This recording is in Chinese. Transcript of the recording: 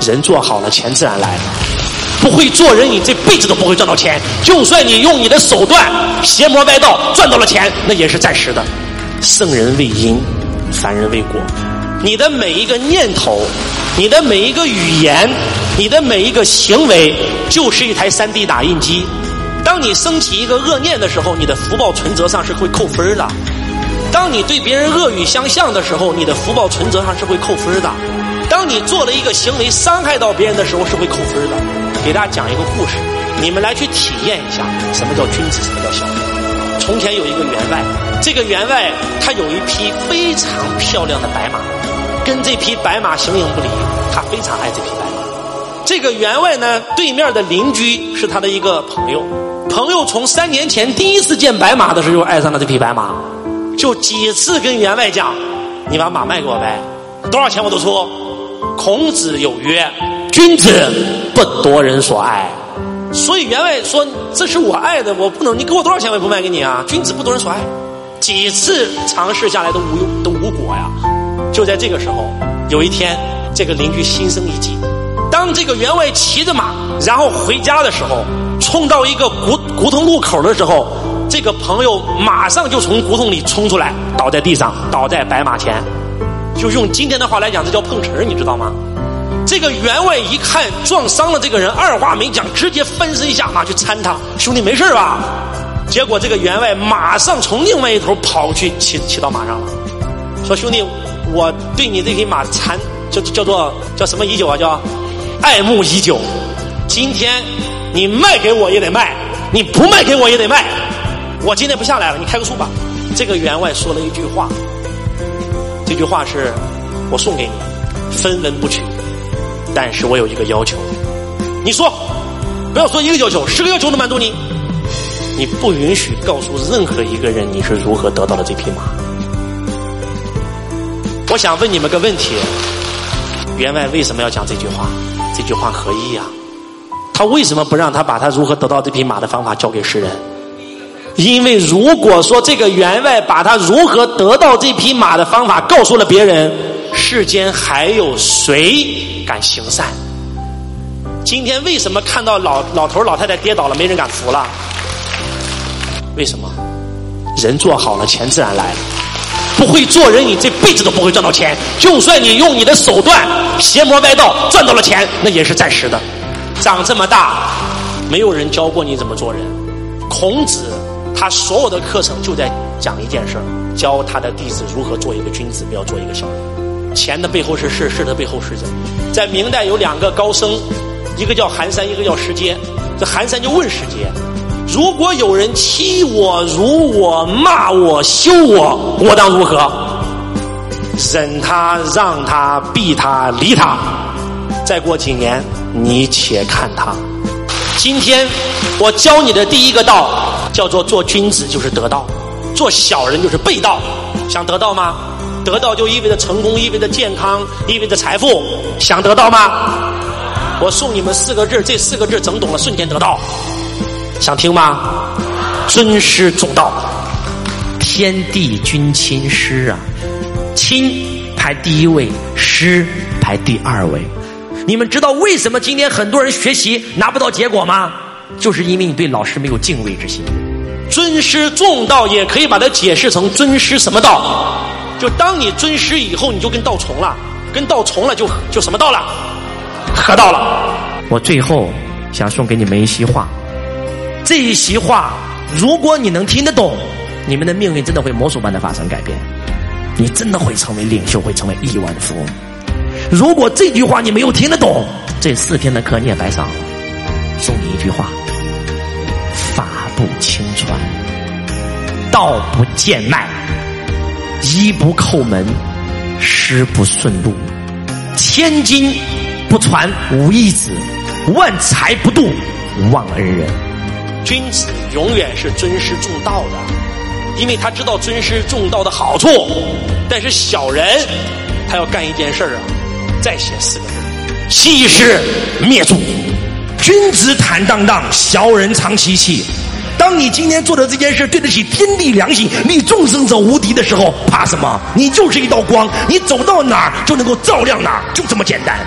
人做好了，钱自然来了。不会做人，你这辈子都不会赚到钱。就算你用你的手段邪魔歪道赚到了钱，那也是暂时的。圣人为因，凡人为果。你的每一个念头，你的每一个语言，你的每一个行为，就是一台 3D 打印机。当你升起一个恶念的时候，你的福报存折上是会扣分的；当你对别人恶语相向的时候，你的福报存折上是会扣分的；当你做了一个行为伤害到别人的时候，是会扣分的。给大家讲一个故事，你们来去体验一下什么叫君子，什么叫小人。从前有一个员外，这个员外他有一匹非常漂亮的白马，跟这匹白马形影不离，他非常爱这匹白马。这个员外呢，对面的邻居是他的一个朋友，朋友从三年前第一次见白马的时候就爱上了这匹白马，就几次跟员外讲：“你把马卖给我呗，多少钱我都出。”孔子有曰。君子不夺人所爱，所以员外说：“这是我爱的，我不能，你给我多少钱我也不卖给你啊！”君子不夺人所爱，几次尝试下来都无用，都无果呀。就在这个时候，有一天，这个邻居心生一计，当这个员外骑着马，然后回家的时候，冲到一个古胡同路口的时候，这个朋友马上就从胡同里冲出来，倒在地上，倒在白马前，就用今天的话来讲，这叫碰瓷儿你知道吗？这个员外一看撞伤了这个人，二话没讲，直接翻身下马去搀他。兄弟没事吧？结果这个员外马上从另外一头跑去骑骑到马上了，说兄弟，我对你这匹马残叫叫做叫什么已久啊？叫爱慕已久。今天你卖给我也得卖，你不卖给我也得卖。我今天不下来了，你开个数吧。这个员外说了一句话，这句话是我送给你，分文不取。但是我有一个要求，你说，不要说一个要求，十个要求都满足你。你不允许告诉任何一个人你是如何得到的这匹马。我想问你们个问题：员外为什么要讲这句话？这句话何意呀？他为什么不让他把他如何得到这匹马的方法教给世人？因为如果说这个员外把他如何得到这匹马的方法告诉了别人，世间还有谁？敢行善。今天为什么看到老老头老太太跌倒了，没人敢扶了？为什么？人做好了，钱自然来了。不会做人，你这辈子都不会赚到钱。就算你用你的手段邪魔歪道赚到了钱，那也是暂时的。长这么大，没有人教过你怎么做人。孔子他所有的课程就在讲一件事儿教他的弟子如何做一个君子，不要做一个小人。钱的背后是事，事的背后是人。在明代有两个高僧，一个叫寒山，一个叫石阶。这寒山就问石阶：如果有人欺我、辱我、骂我、羞我，我当如何？忍他、让他、避他、离他。再过几年，你且看他。今天我教你的第一个道，叫做做君子就是得道，做小人就是背道。想得到吗？得到就意味着成功，意味着健康，意味着财富。想得到吗？我送你们四个字，这四个字整懂了，瞬间得到。想听吗？尊师重道，天地君亲师啊，亲排第一位，师排第二位。你们知道为什么今天很多人学习拿不到结果吗？就是因为你对老师没有敬畏之心。尊师重道也可以把它解释成尊师什么道？就当你尊师以后，你就跟道重了，跟道重了就就什么道了？合道了。我最后想送给你们一席话，这一席话，如果你能听得懂，你们的命运真的会魔术般的发生改变，你真的会成为领袖，会成为亿万富翁。如果这句话你没有听得懂，这四天的课你也白上了。句话：法不轻传，道不贱卖。衣不叩门，师不顺路，千金不传无义子，万财不渡忘恩人。君子永远是尊师重道的，因为他知道尊师重道的好处。但是小人，他要干一件事儿啊，再写四个字：欺师灭祖。君子坦荡荡，小人长戚戚。当你今天做的这件事对得起天地良心，你众生者无敌的时候，怕什么？你就是一道光，你走到哪儿就能够照亮哪儿，就这么简单。